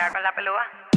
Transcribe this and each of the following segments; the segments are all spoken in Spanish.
perrea con la pelúa.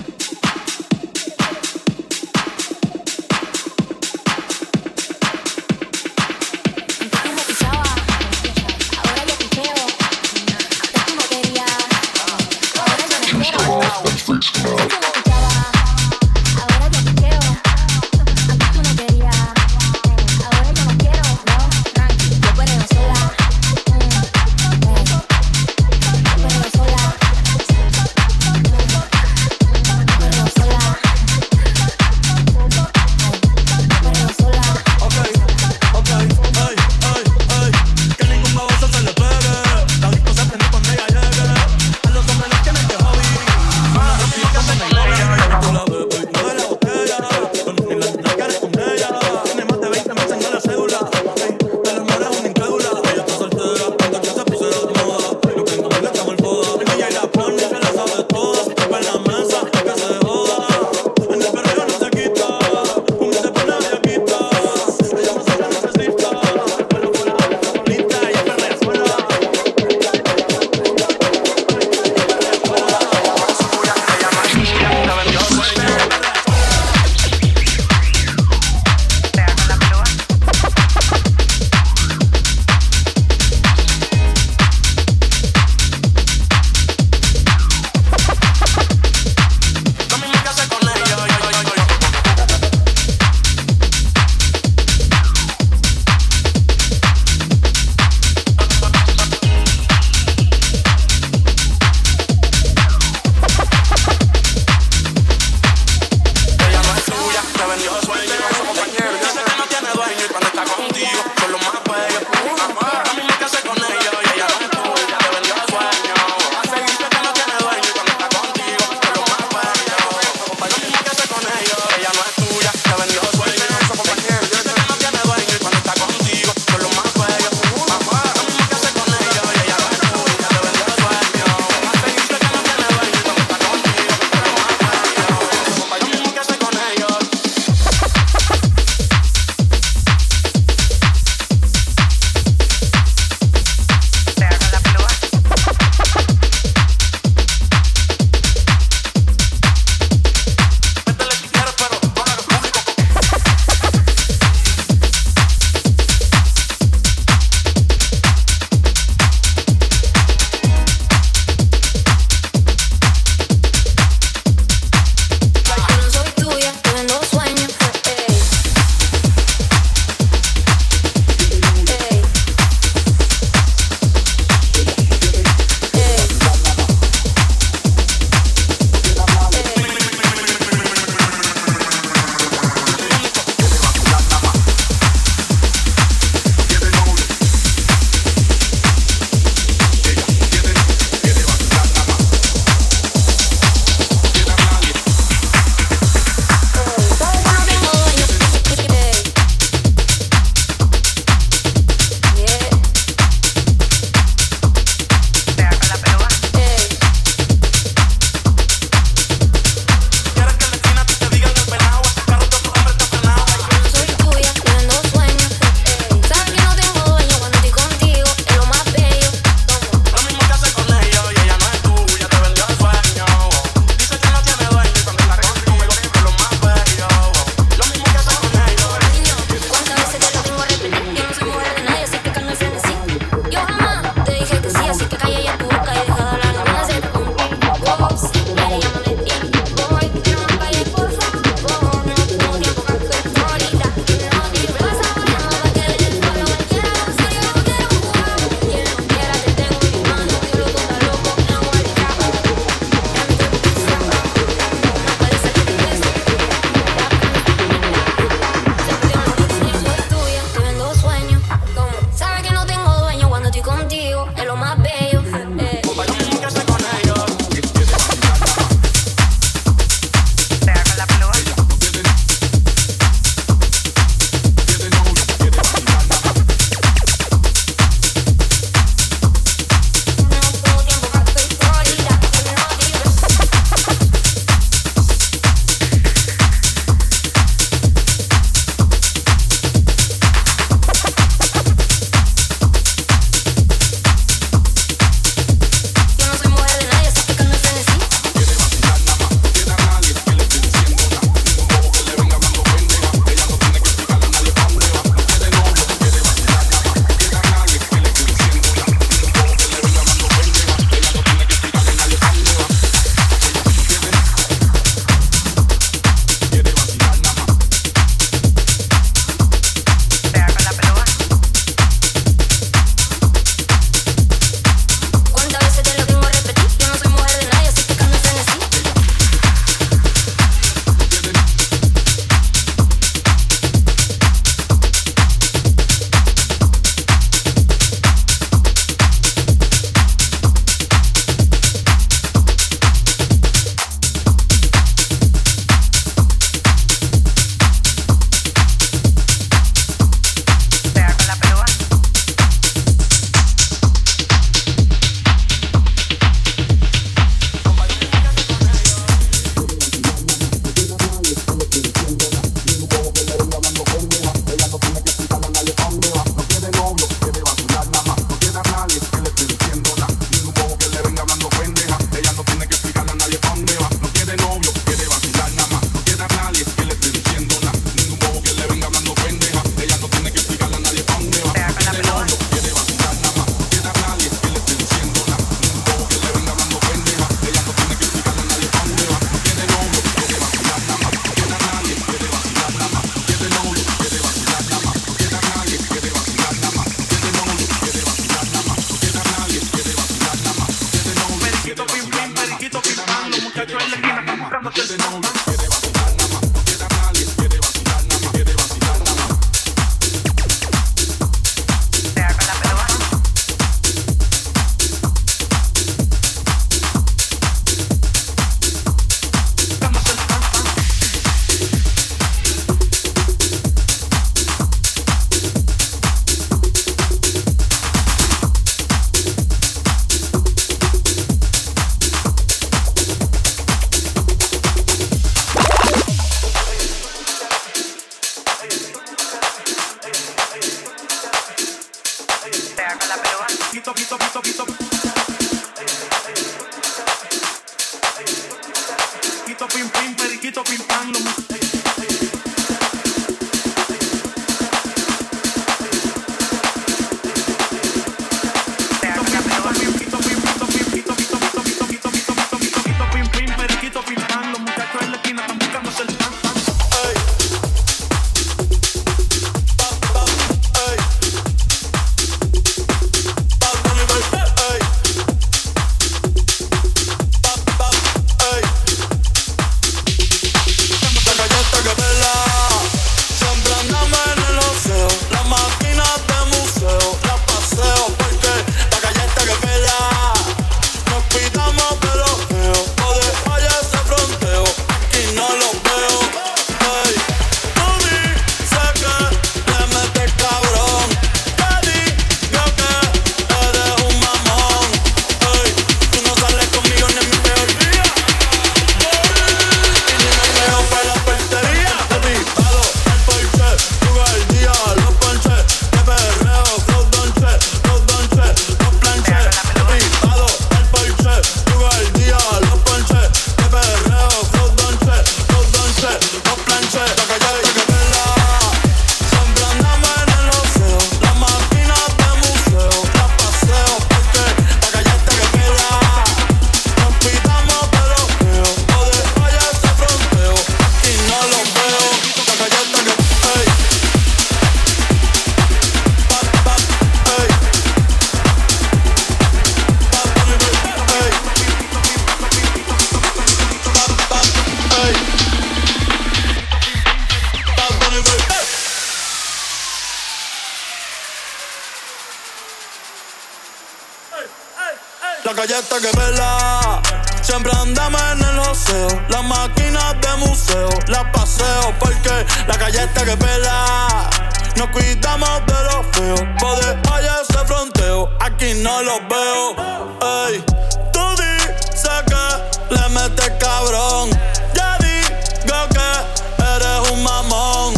cabrón. Ya digo que eres un mamón.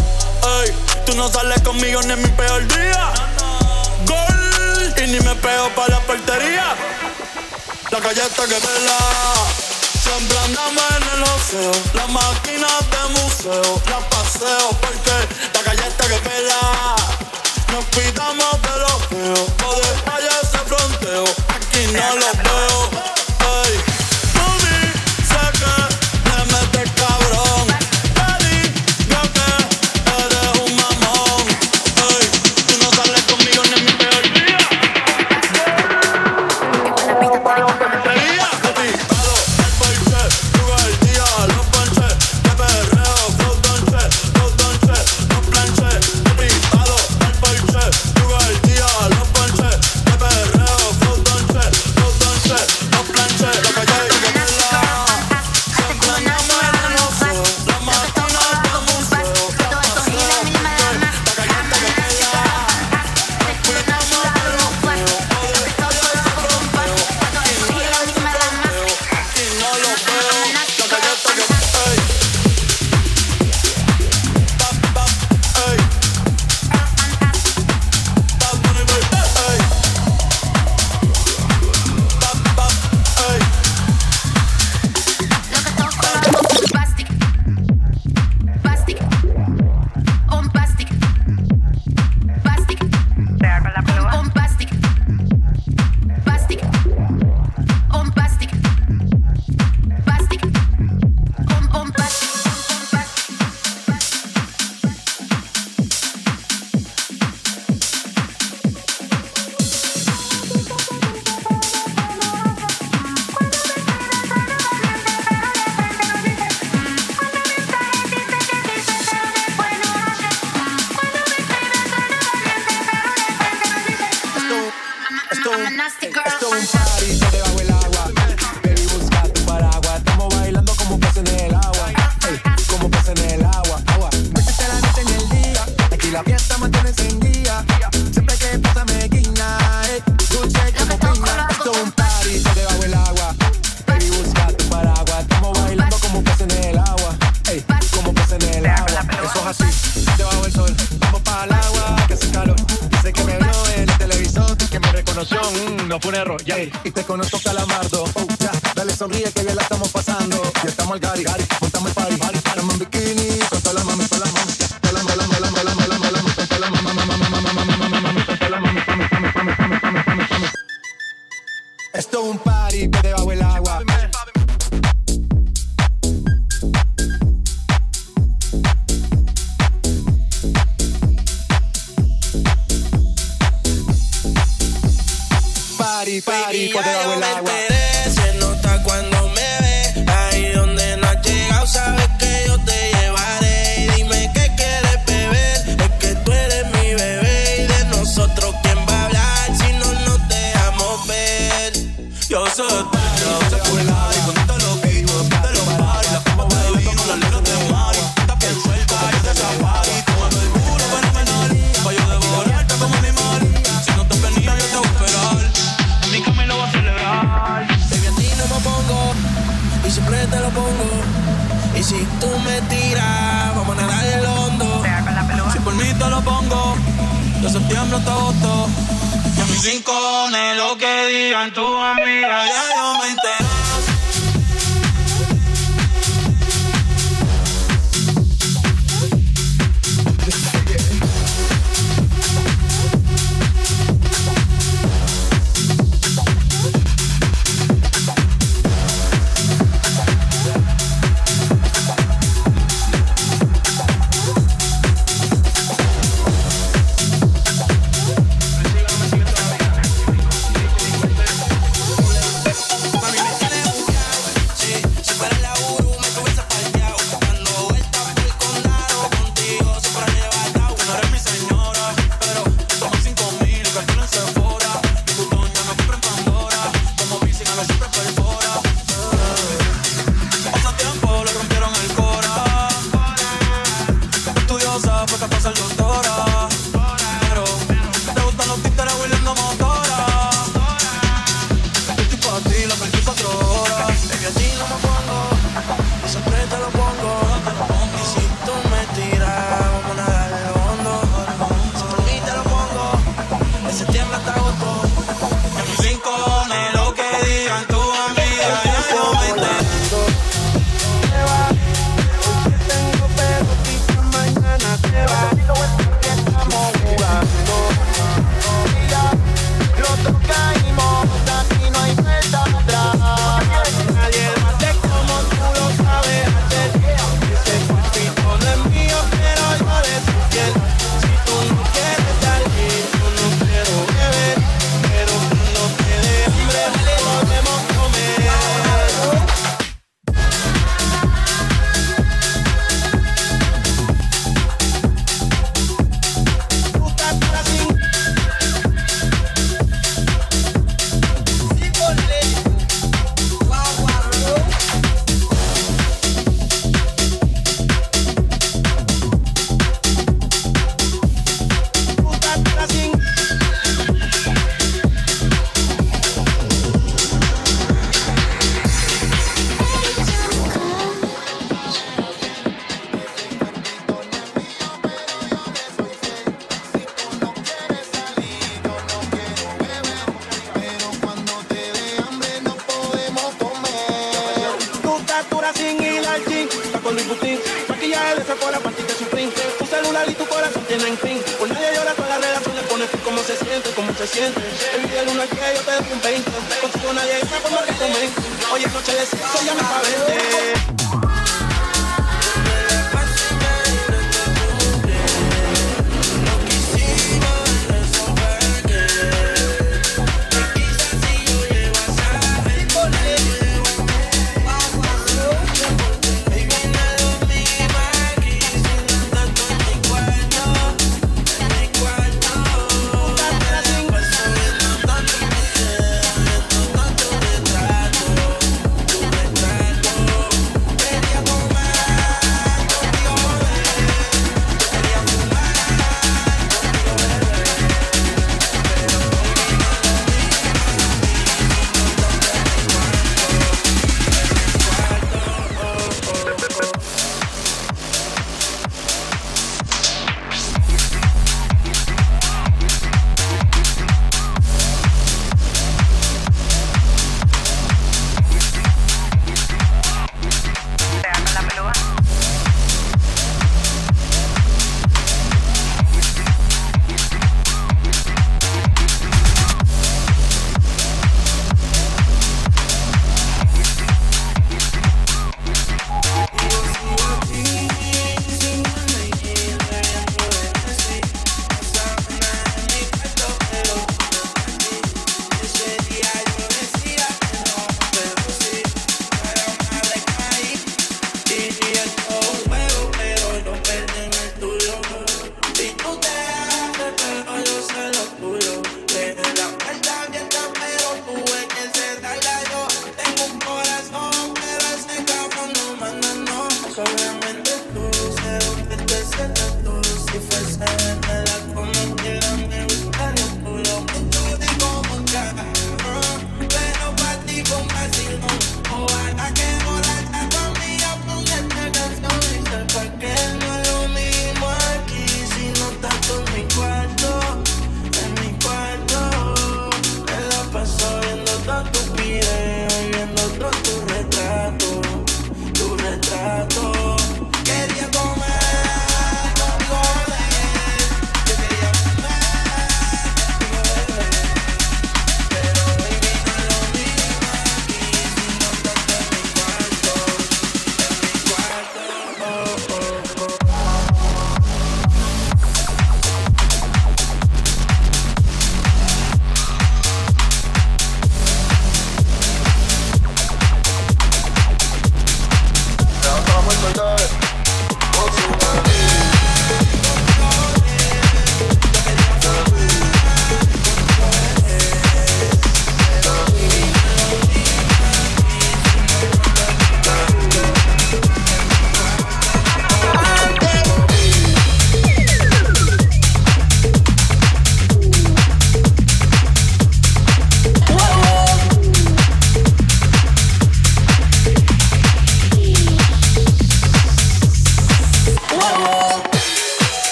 Ey, tú no sales conmigo ni en mi peor día. Gol, y ni me pego para la portería. La galleta que pela, sembrándome en el oceo. Las máquinas de museo, las paseo porque la galleta que pela. Nos cuidamos de los feos, o de se fronteo. Aquí no los veo.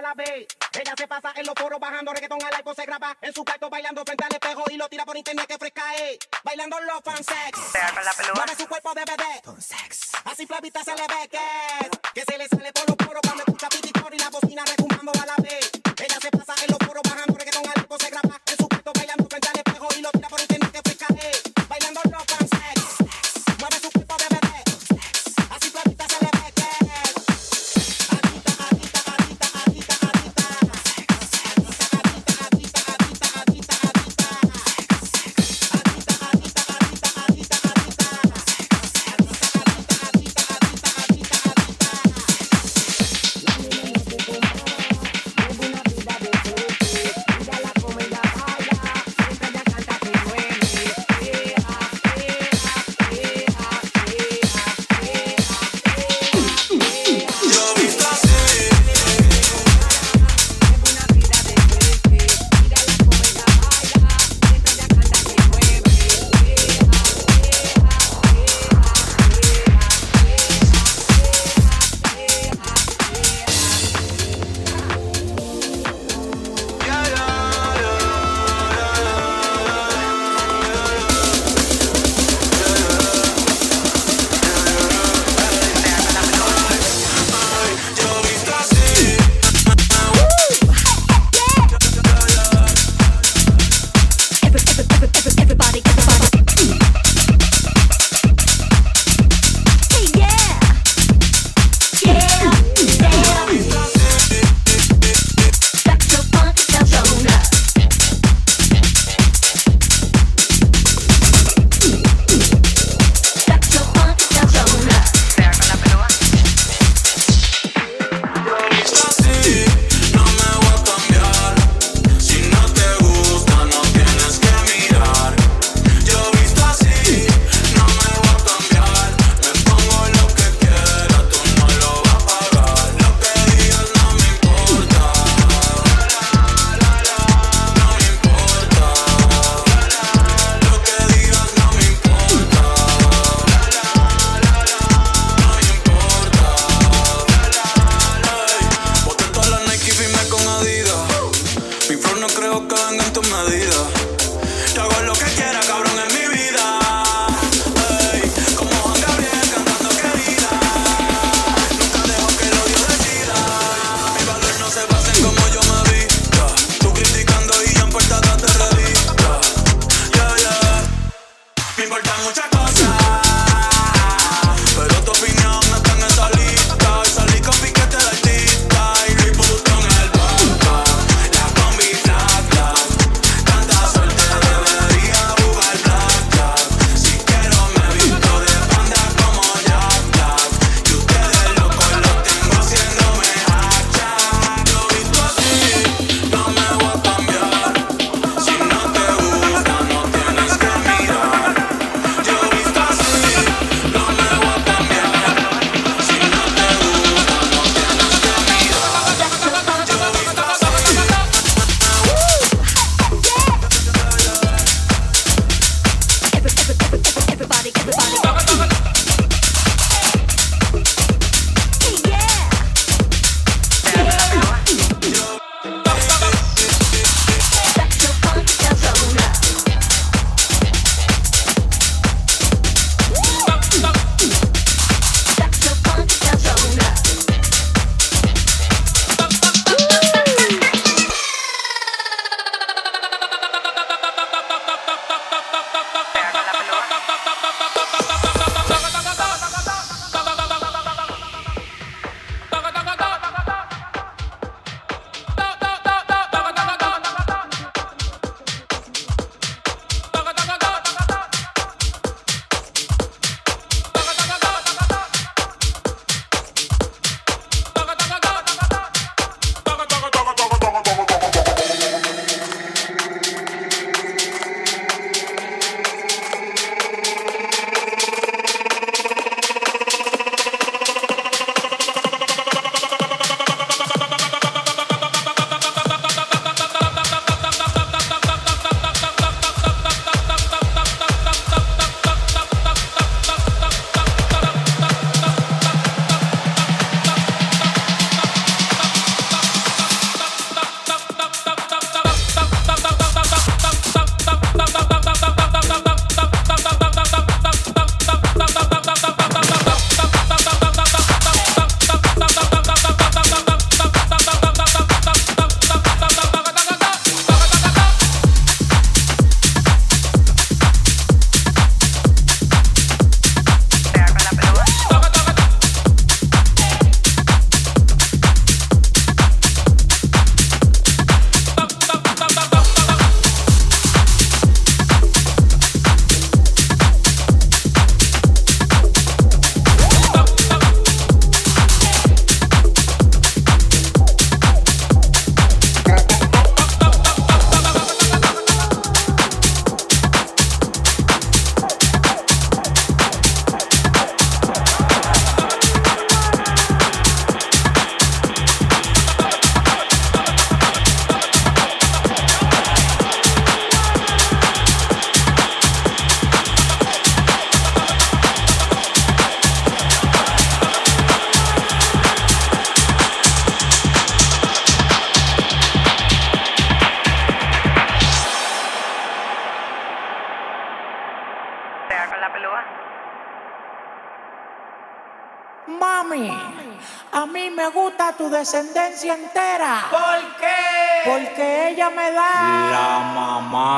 Ella se pasa en los foros bajando reggaetón al iPod, se graba en su cuarto bailando frente al espejo y lo tira por internet que fresca es. Bailando los fansex. Mueve su cuerpo de bebé. Sex. Así flavita se le ve que. Que se le sale por los poros cuando escucha pititor y la bocina recumbando a la vez. Ella se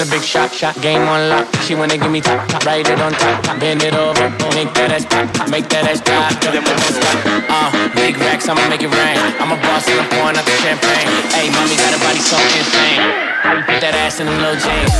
a big shot, shot. Game on lock. She wanna give me top, top. ride it on top, top. Bend it over. Make that ass pop, pop. Make that ass pop. Tell them what Uh, big racks, I'ma make it rain. I'm a boss and I'm pouring out the champagne. Hey, mommy got a body so insane. Put that ass in a low jeans.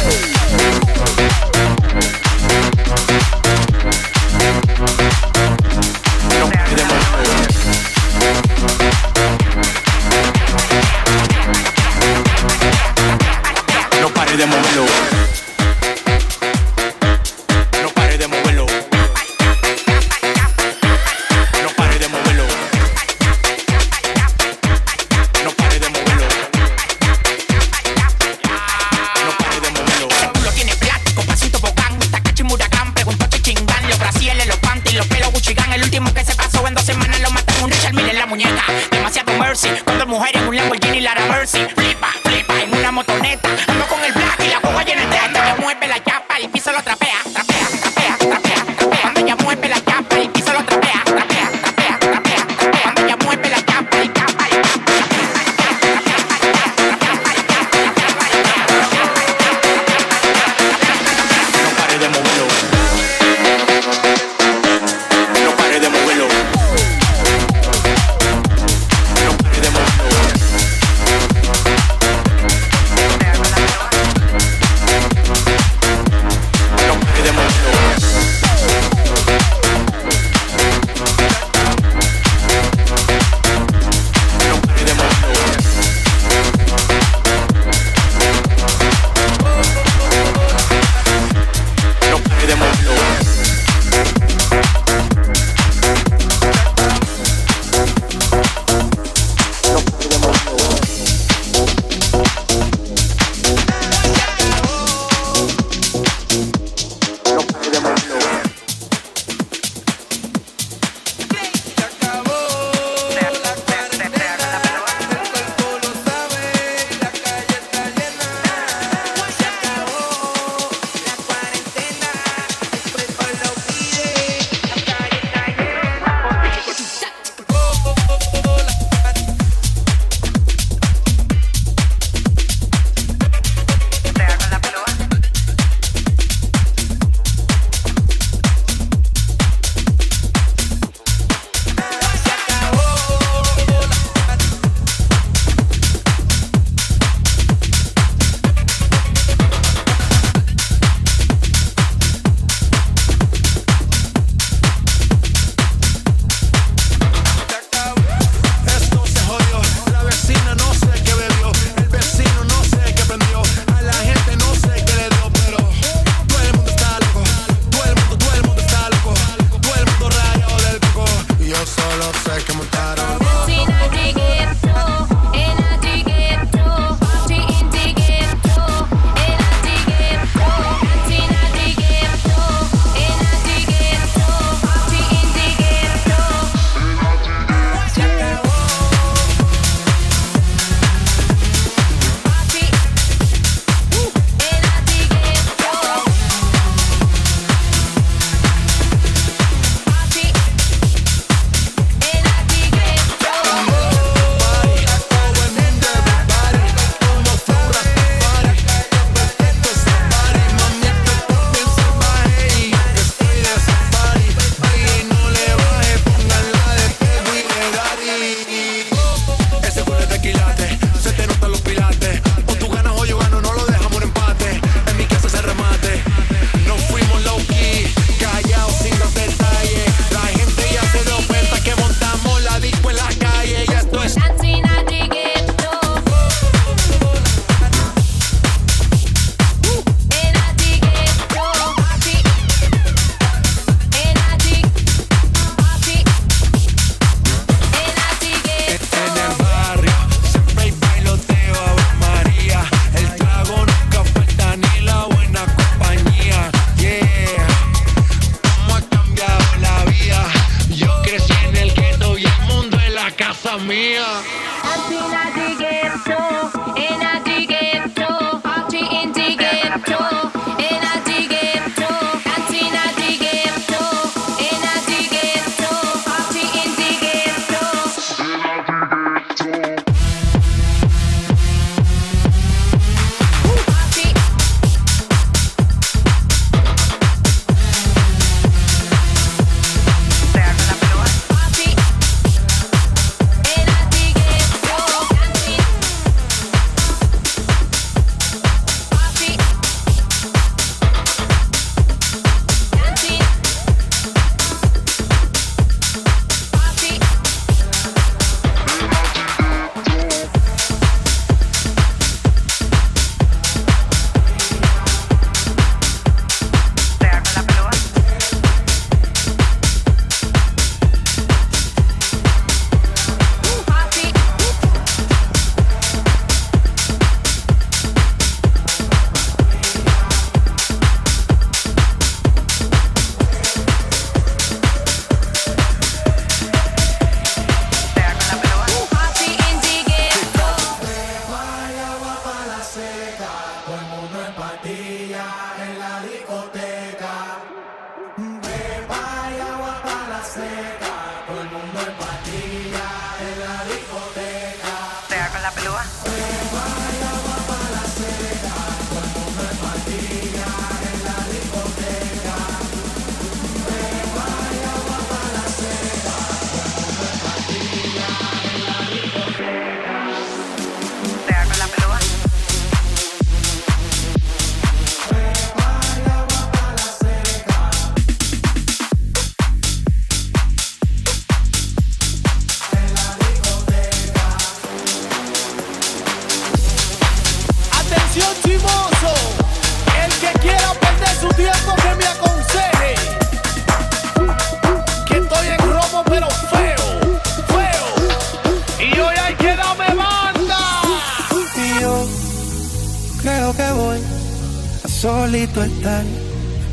Solito estar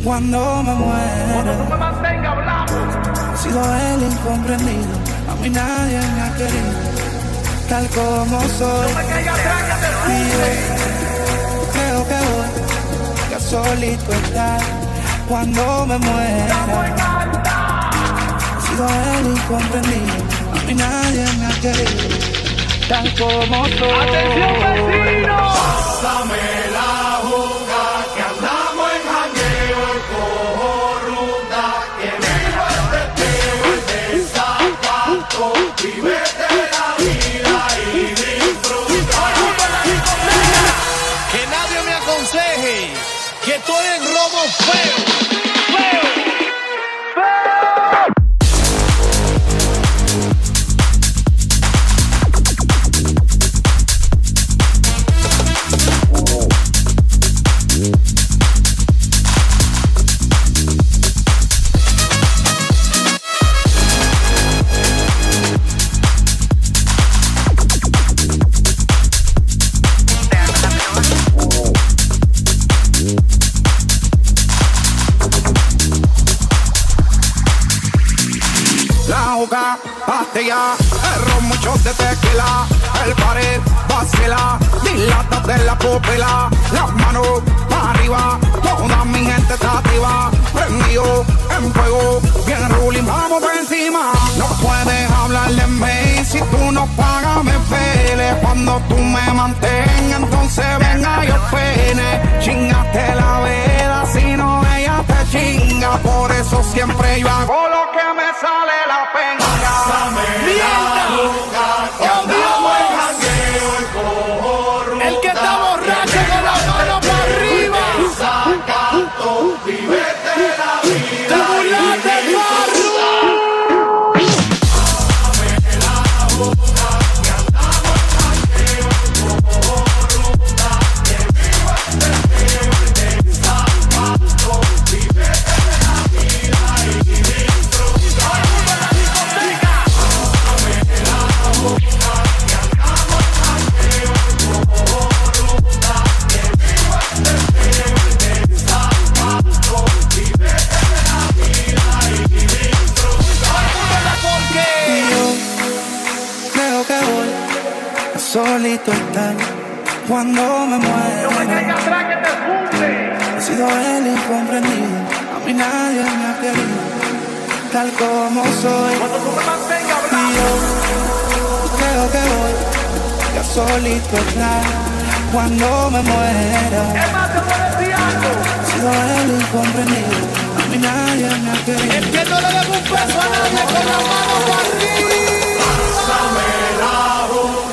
cuando me muera. me mantenga hablando. He sido el incomprendido, a mí nadie me ha querido, tal como soy. Me caiga atrás que te Y yo creo que voy a solito estar cuando me muera. He sido el incomprendido, a mí nadie me ha querido, tal como soy. Atención vecino. Pásame Que estoy en robo feo, juca, pastilla, el ron, muchos de tequila, el pared, vacila, dilata de la pupila, las manos arriba, toda mi gente está activa, prendido en fuego, bien ruling, vamos por encima, no puedes hablar de mí, si tú no pagas me pele, cuando tú me mantengas, entonces venga yo pene, chingaste la vela, si no ella te chinga, por eso siempre yo hago lo que me sale la pena. El solito estar cuando me muera. atrás que te funde. He sido el incomprendido, a mí nadie me ha querido, tal como soy. Cuando tú me mantengas Y hablando. yo creo que voy a solito estar cuando me muera. Es más, te voy a decir algo. He sido el incomprendido, a mí nadie me ha querido. El que no le debe un peso a nadie con la mano para arriba. que